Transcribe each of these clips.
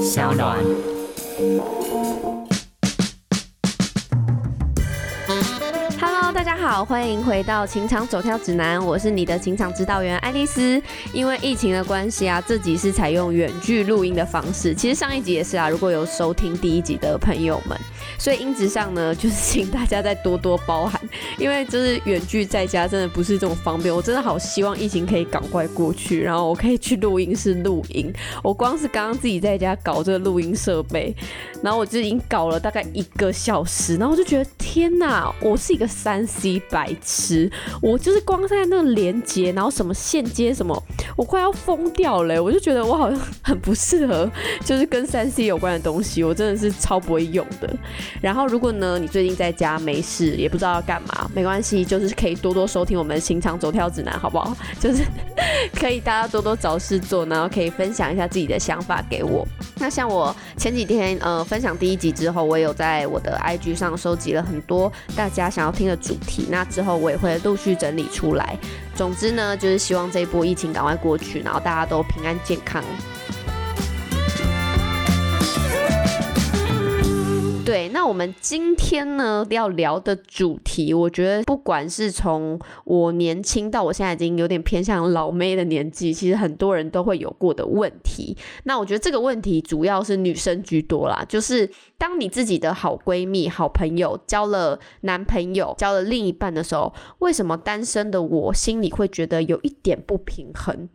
小暖。大家好，欢迎回到情场走跳指南，我是你的情场指导员爱丽丝。因为疫情的关系啊，这集是采用远距录音的方式，其实上一集也是啊。如果有收听第一集的朋友们。所以音质上呢，就是请大家再多多包涵，因为就是远距在家真的不是这么方便。我真的好希望疫情可以赶快过去，然后我可以去录音室录音。我光是刚刚自己在家搞这个录音设备，然后我就已经搞了大概一个小时，然后我就觉得天哪，我是一个三 C 白痴，我就是光在那个连接，然后什么线接什么，我快要疯掉了。我就觉得我好像很不适合，就是跟三 C 有关的东西，我真的是超不会用的。然后，如果呢，你最近在家没事，也不知道要干嘛，没关系，就是可以多多收听我们的《行场走跳指南》，好不好？就是可以大家多多找事做，然后可以分享一下自己的想法给我。那像我前几天呃分享第一集之后，我有在我的 IG 上收集了很多大家想要听的主题，那之后我也会陆续整理出来。总之呢，就是希望这一波疫情赶快过去，然后大家都平安健康。对，那我们今天呢要聊的主题，我觉得不管是从我年轻到我现在已经有点偏向老妹的年纪，其实很多人都会有过的问题。那我觉得这个问题主要是女生居多啦，就是当你自己的好闺蜜、好朋友交了男朋友、交了另一半的时候，为什么单身的我心里会觉得有一点不平衡？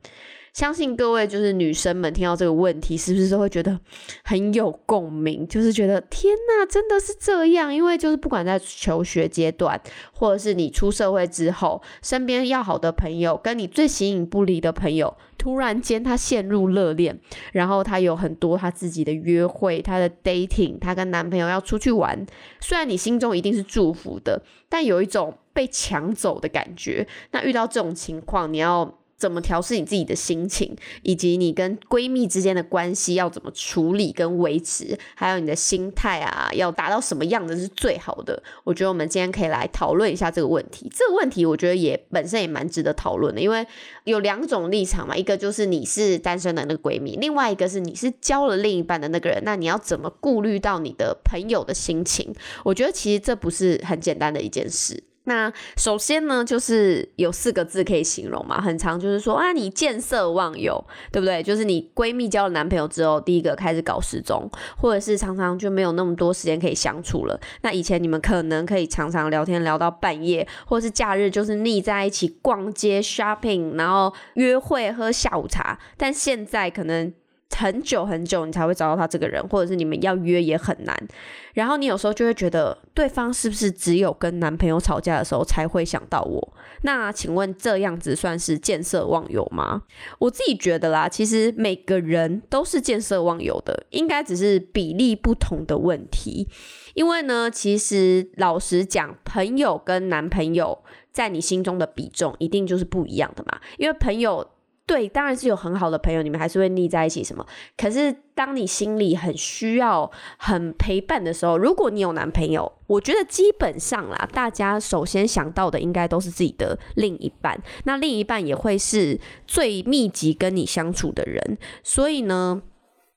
相信各位就是女生们听到这个问题，是不是都会觉得很有共鸣？就是觉得天哪，真的是这样？因为就是不管在求学阶段，或者是你出社会之后，身边要好的朋友，跟你最形影不离的朋友，突然间他陷入热恋，然后他有很多他自己的约会，他的 dating，他跟男朋友要出去玩。虽然你心中一定是祝福的，但有一种被抢走的感觉。那遇到这种情况，你要。怎么调试你自己的心情，以及你跟闺蜜之间的关系要怎么处理跟维持，还有你的心态啊，要达到什么样的是最好的？我觉得我们今天可以来讨论一下这个问题。这个问题我觉得也本身也蛮值得讨论的，因为有两种立场嘛，一个就是你是单身的那个闺蜜，另外一个是你是交了另一半的那个人，那你要怎么顾虑到你的朋友的心情？我觉得其实这不是很简单的一件事。那首先呢，就是有四个字可以形容嘛，很长，就是说啊，你见色忘友，对不对？就是你闺蜜交了男朋友之后，第一个开始搞失踪，或者是常常就没有那么多时间可以相处了。那以前你们可能可以常常聊天聊到半夜，或者是假日就是腻在一起逛街 shopping，然后约会喝下午茶，但现在可能。很久很久，你才会找到他这个人，或者是你们要约也很难。然后你有时候就会觉得，对方是不是只有跟男朋友吵架的时候才会想到我？那请问这样子算是见色忘友吗？我自己觉得啦，其实每个人都是见色忘友的，应该只是比例不同的问题。因为呢，其实老实讲，朋友跟男朋友在你心中的比重一定就是不一样的嘛。因为朋友。对，当然是有很好的朋友，你们还是会腻在一起什么。可是当你心里很需要、很陪伴的时候，如果你有男朋友，我觉得基本上啦，大家首先想到的应该都是自己的另一半，那另一半也会是最密集跟你相处的人，所以呢。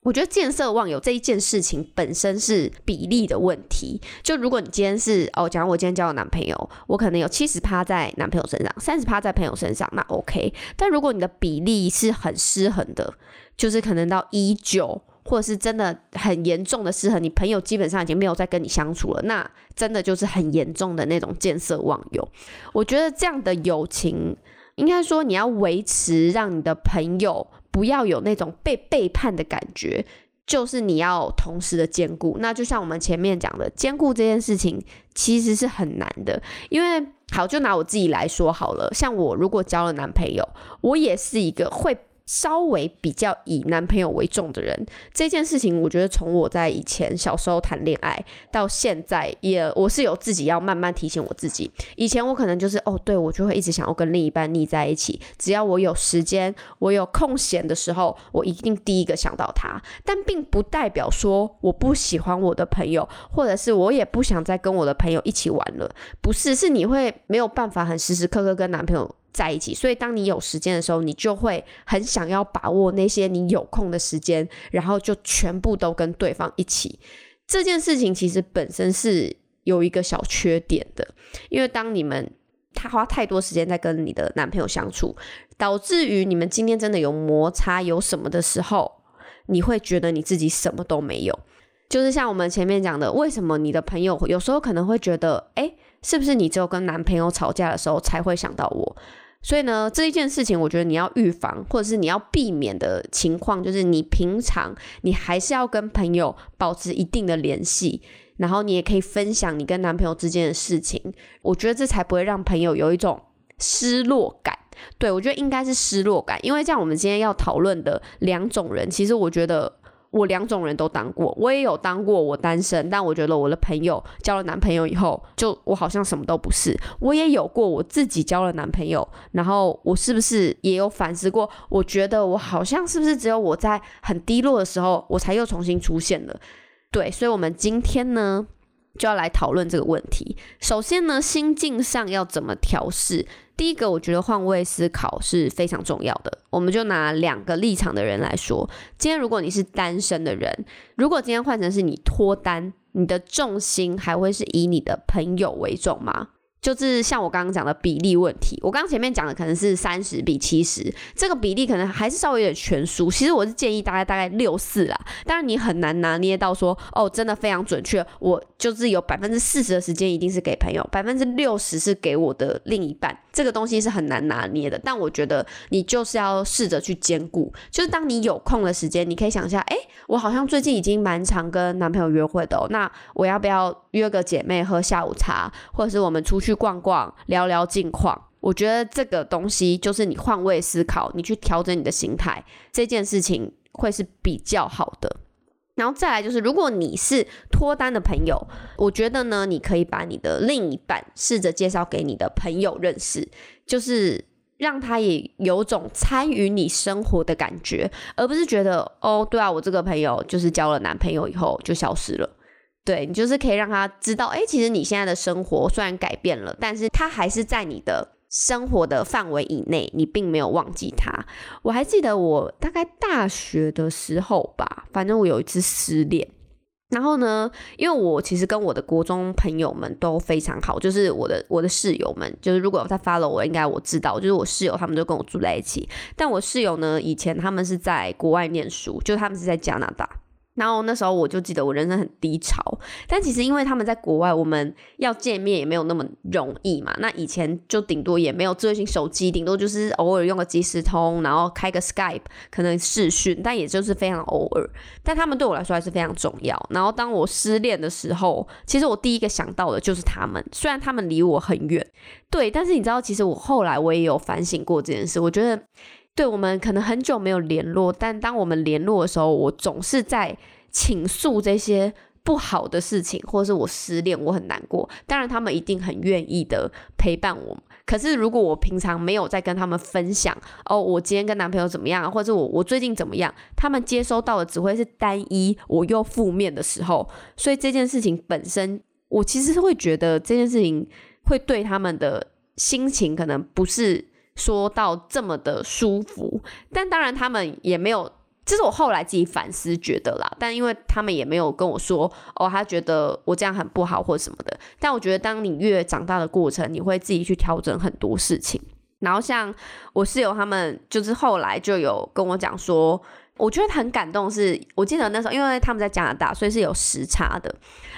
我觉得见色忘友这一件事情本身是比例的问题。就如果你今天是哦，假如我今天交了男朋友，我可能有七十趴在男朋友身上，三十趴在朋友身上，那 OK。但如果你的比例是很失衡的，就是可能到一九，或者是真的很严重的失衡，你朋友基本上已经没有再跟你相处了，那真的就是很严重的那种见色忘友。我觉得这样的友情，应该说你要维持，让你的朋友。不要有那种被背叛的感觉，就是你要同时的兼顾。那就像我们前面讲的，兼顾这件事情其实是很难的。因为好，就拿我自己来说好了，像我如果交了男朋友，我也是一个会。稍微比较以男朋友为重的人，这件事情，我觉得从我在以前小时候谈恋爱到现在，也我是有自己要慢慢提醒我自己。以前我可能就是哦，对我就会一直想要跟另一半腻在一起，只要我有时间，我有空闲的时候，我一定第一个想到他。但并不代表说我不喜欢我的朋友，或者是我也不想再跟我的朋友一起玩了。不是，是你会没有办法很时时刻刻跟男朋友。在一起，所以当你有时间的时候，你就会很想要把握那些你有空的时间，然后就全部都跟对方一起。这件事情其实本身是有一个小缺点的，因为当你们他花太多时间在跟你的男朋友相处，导致于你们今天真的有摩擦有什么的时候，你会觉得你自己什么都没有。就是像我们前面讲的，为什么你的朋友有时候可能会觉得，哎，是不是你只有跟男朋友吵架的时候才会想到我？所以呢，这一件事情，我觉得你要预防，或者是你要避免的情况，就是你平常你还是要跟朋友保持一定的联系，然后你也可以分享你跟男朋友之间的事情。我觉得这才不会让朋友有一种失落感。对我觉得应该是失落感，因为这样我们今天要讨论的两种人，其实我觉得。我两种人都当过，我也有当过我单身，但我觉得我的朋友交了男朋友以后，就我好像什么都不是。我也有过我自己交了男朋友，然后我是不是也有反思过？我觉得我好像是不是只有我在很低落的时候，我才又重新出现了？对，所以，我们今天呢？就要来讨论这个问题。首先呢，心境上要怎么调试？第一个，我觉得换位思考是非常重要的。我们就拿两个立场的人来说，今天如果你是单身的人，如果今天换成是你脱单，你的重心还会是以你的朋友为重吗？就是像我刚刚讲的比例问题，我刚刚前面讲的可能是三十比七十，这个比例可能还是稍微有点悬殊。其实我是建议大概大概六四啦，当然你很难拿捏到说哦，真的非常准确，我就是有百分之四十的时间一定是给朋友，百分之六十是给我的另一半，这个东西是很难拿捏的。但我觉得你就是要试着去兼顾，就是当你有空的时间，你可以想一下，哎，我好像最近已经蛮常跟男朋友约会的，哦，那我要不要约个姐妹喝下午茶，或者是我们出去。逛逛，聊聊近况。我觉得这个东西就是你换位思考，你去调整你的心态，这件事情会是比较好的。然后再来就是，如果你是脱单的朋友，我觉得呢，你可以把你的另一半试着介绍给你的朋友认识，就是让他也有种参与你生活的感觉，而不是觉得哦，对啊，我这个朋友就是交了男朋友以后就消失了。对你就是可以让他知道，哎，其实你现在的生活虽然改变了，但是他还是在你的生活的范围以内，你并没有忘记他。我还记得我大概大学的时候吧，反正我有一次失恋，然后呢，因为我其实跟我的国中朋友们都非常好，就是我的我的室友们，就是如果他发了我，应该我知道，就是我室友他们都跟我住在一起，但我室友呢，以前他们是在国外念书，就他们是在加拿大。然后那时候我就记得我人生很低潮，但其实因为他们在国外，我们要见面也没有那么容易嘛。那以前就顶多也没有智慧型手机，顶多就是偶尔用个即时通，然后开个 Skype，可能视讯，但也就是非常偶尔。但他们对我来说还是非常重要。然后当我失恋的时候，其实我第一个想到的就是他们，虽然他们离我很远，对，但是你知道，其实我后来我也有反省过这件事，我觉得。对我们可能很久没有联络，但当我们联络的时候，我总是在倾诉这些不好的事情，或者是我失恋，我很难过。当然，他们一定很愿意的陪伴我。可是，如果我平常没有在跟他们分享，哦，我今天跟男朋友怎么样，或者我我最近怎么样，他们接收到的只会是单一我又负面的时候。所以这件事情本身，我其实是会觉得这件事情会对他们的心情可能不是。说到这么的舒服，但当然他们也没有，这是我后来自己反思觉得啦。但因为他们也没有跟我说，哦，他觉得我这样很不好或什么的。但我觉得，当你越长大的过程，你会自己去调整很多事情。然后像我室友他们，就是后来就有跟我讲说，我觉得很感动。是我记得那时候，因为他们在加拿大，所以是有时差的。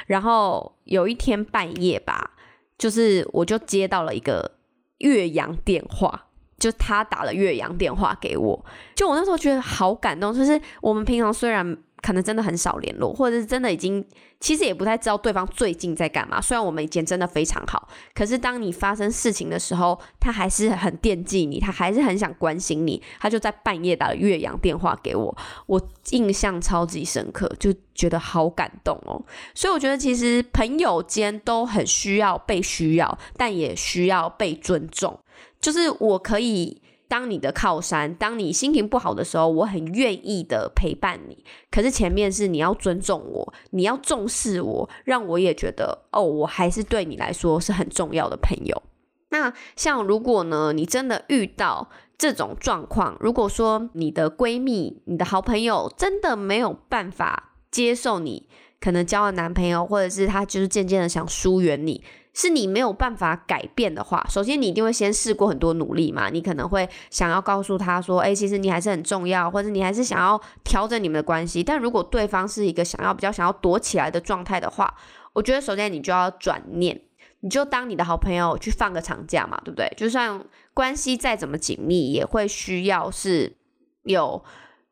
然后有一天半夜吧，就是我就接到了一个岳阳电话。就他打了岳阳电话给我，就我那时候觉得好感动。就是我们平常虽然可能真的很少联络，或者是真的已经其实也不太知道对方最近在干嘛。虽然我们以前真的非常好，可是当你发生事情的时候，他还是很惦记你，他还是很想关心你。他就在半夜打了岳阳电话给我，我印象超级深刻，就觉得好感动哦。所以我觉得其实朋友间都很需要被需要，但也需要被尊重。就是我可以当你的靠山，当你心情不好的时候，我很愿意的陪伴你。可是前面是你要尊重我，你要重视我，让我也觉得哦，我还是对你来说是很重要的朋友。那像如果呢，你真的遇到这种状况，如果说你的闺蜜、你的好朋友真的没有办法接受你可能交了男朋友，或者是他就是渐渐的想疏远你。是你没有办法改变的话，首先你一定会先试过很多努力嘛，你可能会想要告诉他说，哎，其实你还是很重要，或者你还是想要调整你们的关系。但如果对方是一个想要比较想要躲起来的状态的话，我觉得首先你就要转念，你就当你的好朋友去放个长假嘛，对不对？就算关系再怎么紧密，也会需要是有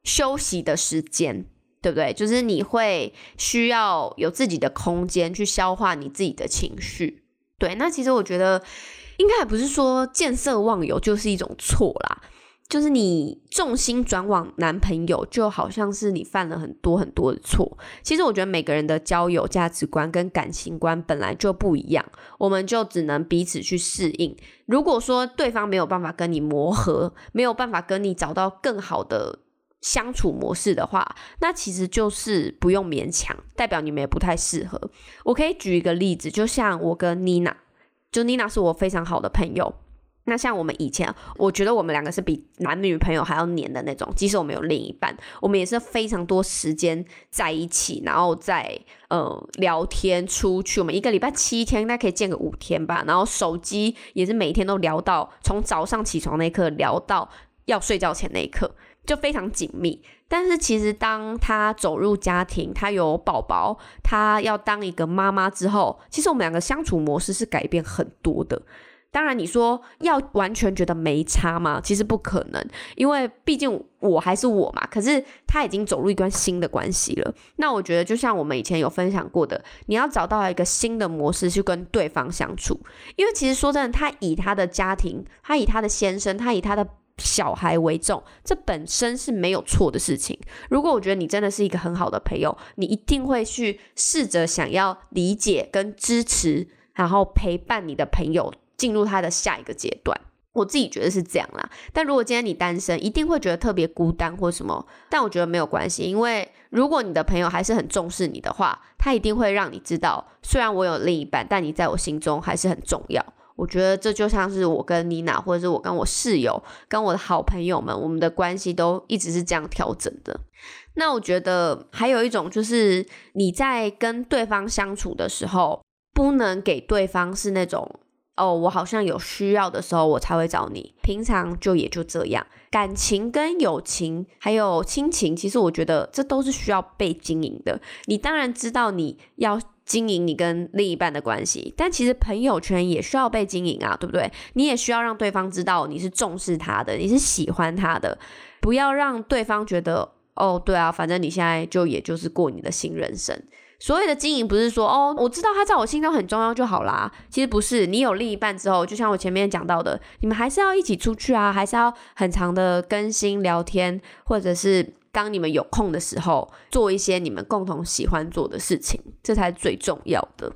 休息的时间，对不对？就是你会需要有自己的空间去消化你自己的情绪。对，那其实我觉得应该也不是说见色忘友就是一种错啦，就是你重心转往男朋友，就好像是你犯了很多很多的错。其实我觉得每个人的交友价值观跟感情观本来就不一样，我们就只能彼此去适应。如果说对方没有办法跟你磨合，没有办法跟你找到更好的相处模式的话，那其实就是不用勉强，代表你们也不太适合。我可以举一个例子，就像我跟妮娜，就妮娜是我非常好的朋友。那像我们以前，我觉得我们两个是比男女朋友还要黏的那种。即使我们有另一半，我们也是非常多时间在一起，然后在呃聊天、出去。我们一个礼拜七天，大概可以见个五天吧。然后手机也是每天都聊到从早上起床那一刻聊到要睡觉前那一刻。就非常紧密，但是其实当他走入家庭，他有宝宝，他要当一个妈妈之后，其实我们两个相处模式是改变很多的。当然，你说要完全觉得没差吗？其实不可能，因为毕竟我还是我嘛。可是他已经走入一段新的关系了。那我觉得，就像我们以前有分享过的，你要找到一个新的模式去跟对方相处，因为其实说真的，他以他的家庭，他以他的先生，他以他的。小孩为重，这本身是没有错的事情。如果我觉得你真的是一个很好的朋友，你一定会去试着想要理解跟支持，然后陪伴你的朋友进入他的下一个阶段。我自己觉得是这样啦。但如果今天你单身，一定会觉得特别孤单或什么。但我觉得没有关系，因为如果你的朋友还是很重视你的话，他一定会让你知道，虽然我有另一半，但你在我心中还是很重要。我觉得这就像是我跟妮娜，或者是我跟我室友、跟我的好朋友们，我们的关系都一直是这样调整的。那我觉得还有一种就是你在跟对方相处的时候，不能给对方是那种哦，我好像有需要的时候我才会找你，平常就也就这样。感情跟友情还有亲情，其实我觉得这都是需要被经营的。你当然知道你要。经营你跟另一半的关系，但其实朋友圈也需要被经营啊，对不对？你也需要让对方知道你是重视他的，你是喜欢他的，不要让对方觉得哦，对啊，反正你现在就也就是过你的新人生。所谓的经营不是说哦，我知道他在我心中很重要就好啦。其实不是，你有另一半之后，就像我前面讲到的，你们还是要一起出去啊，还是要很长的更新聊天，或者是。当你们有空的时候，做一些你们共同喜欢做的事情，这才是最重要的。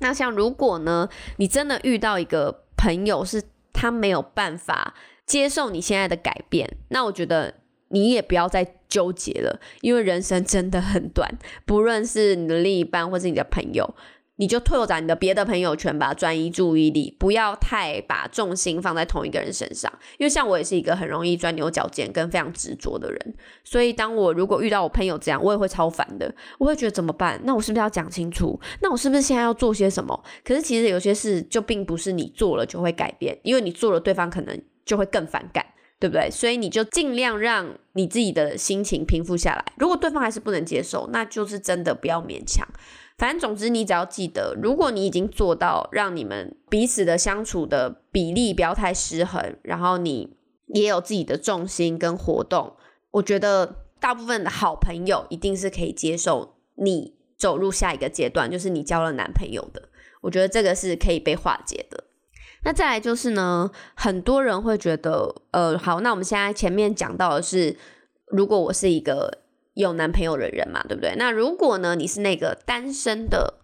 那像如果呢，你真的遇到一个朋友，是他没有办法接受你现在的改变，那我觉得你也不要再纠结了，因为人生真的很短，不论是你的另一半或是你的朋友。你就拓展你的别的朋友圈吧，转移注意力，不要太把重心放在同一个人身上。因为像我也是一个很容易钻牛角尖跟非常执着的人，所以当我如果遇到我朋友这样，我也会超烦的。我会觉得怎么办？那我是不是要讲清楚？那我是不是现在要做些什么？可是其实有些事就并不是你做了就会改变，因为你做了，对方可能就会更反感，对不对？所以你就尽量让你自己的心情平复下来。如果对方还是不能接受，那就是真的不要勉强。反正总之，你只要记得，如果你已经做到让你们彼此的相处的比例不要太失衡，然后你也有自己的重心跟活动，我觉得大部分的好朋友一定是可以接受你走入下一个阶段，就是你交了男朋友的。我觉得这个是可以被化解的。那再来就是呢，很多人会觉得，呃，好，那我们现在前面讲到的是，如果我是一个。有男朋友的人嘛，对不对？那如果呢，你是那个单身的，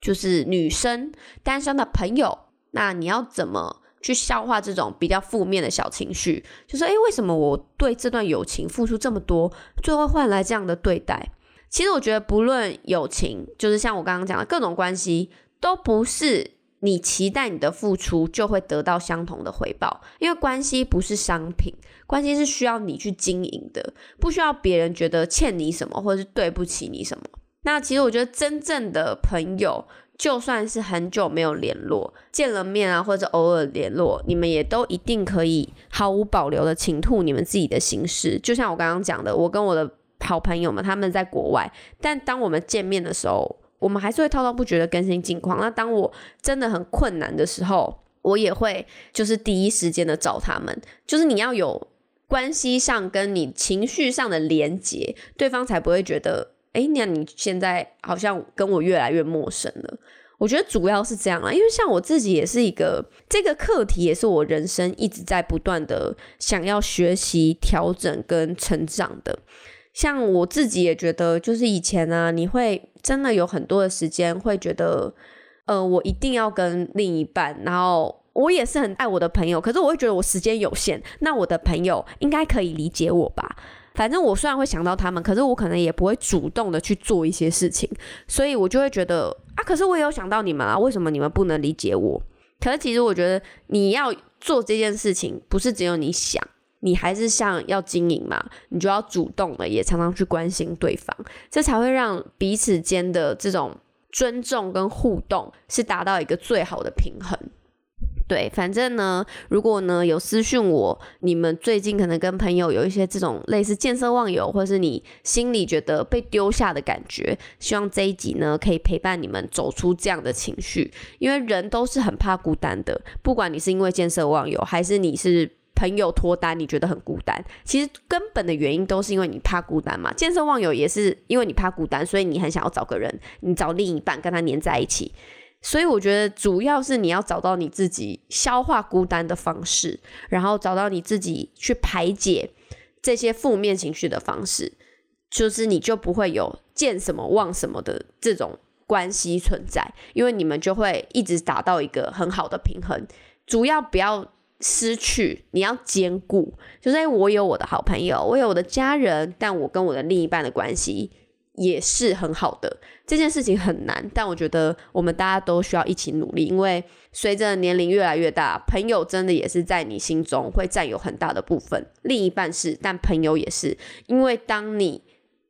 就是女生单身的朋友，那你要怎么去消化这种比较负面的小情绪？就是诶，为什么我对这段友情付出这么多，最后换来这样的对待？其实我觉得，不论友情，就是像我刚刚讲的各种关系，都不是你期待你的付出就会得到相同的回报，因为关系不是商品，关系是需要你去经营的，不需要别人觉得欠你什么或者是对不起你什么。那其实我觉得真正的朋友，就算是很久没有联络，见了面啊，或者偶尔联络，你们也都一定可以毫无保留的倾吐你们自己的心事。就像我刚刚讲的，我跟我的好朋友们他们在国外，但当我们见面的时候。我们还是会滔滔不绝的更新近况。那当我真的很困难的时候，我也会就是第一时间的找他们。就是你要有关系上跟你情绪上的连接，对方才不会觉得，哎，那你现在好像跟我越来越陌生了。我觉得主要是这样啊，因为像我自己也是一个这个课题，也是我人生一直在不断的想要学习、调整跟成长的。像我自己也觉得，就是以前呢，你会真的有很多的时间会觉得，呃，我一定要跟另一半，然后我也是很爱我的朋友，可是我会觉得我时间有限，那我的朋友应该可以理解我吧？反正我虽然会想到他们，可是我可能也不会主动的去做一些事情，所以我就会觉得啊，可是我也有想到你们啊，为什么你们不能理解我？可是其实我觉得你要做这件事情，不是只有你想。你还是像要经营嘛，你就要主动的，也常常去关心对方，这才会让彼此间的这种尊重跟互动是达到一个最好的平衡。对，反正呢，如果呢有私讯我，你们最近可能跟朋友有一些这种类似见色忘友，或是你心里觉得被丢下的感觉，希望这一集呢可以陪伴你们走出这样的情绪，因为人都是很怕孤单的，不管你是因为见色忘友，还是你是。朋友脱单，你觉得很孤单，其实根本的原因都是因为你怕孤单嘛。见色忘友也是因为你怕孤单，所以你很想要找个人，你找另一半跟他黏在一起。所以我觉得主要是你要找到你自己消化孤单的方式，然后找到你自己去排解这些负面情绪的方式，就是你就不会有见什么忘什么的这种关系存在，因为你们就会一直达到一个很好的平衡。主要不要。失去，你要兼顾，就是我有我的好朋友，我有我的家人，但我跟我的另一半的关系也是很好的。这件事情很难，但我觉得我们大家都需要一起努力，因为随着年龄越来越大，朋友真的也是在你心中会占有很大的部分。另一半是，但朋友也是，因为当你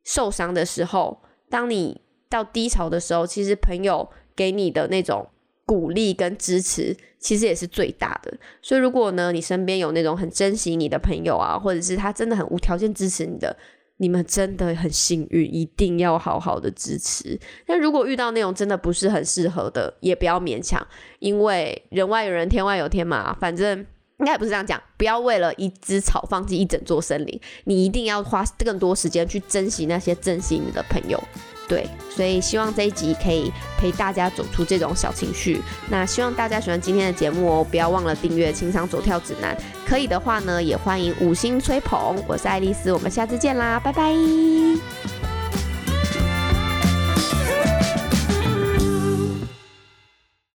受伤的时候，当你到低潮的时候，其实朋友给你的那种。鼓励跟支持其实也是最大的，所以如果呢，你身边有那种很珍惜你的朋友啊，或者是他真的很无条件支持你的，你们真的很幸运，一定要好好的支持。但如果遇到那种真的不是很适合的，也不要勉强，因为人外有人，天外有天嘛。反正应该不是这样讲，不要为了一只草放弃一整座森林，你一定要花更多时间去珍惜那些珍惜你的朋友。对，所以希望这一集可以陪大家走出这种小情绪。那希望大家喜欢今天的节目哦，不要忘了订阅《情商走跳指南》。可以的话呢，也欢迎五星吹捧。我是爱丽丝，我们下次见啦，拜拜。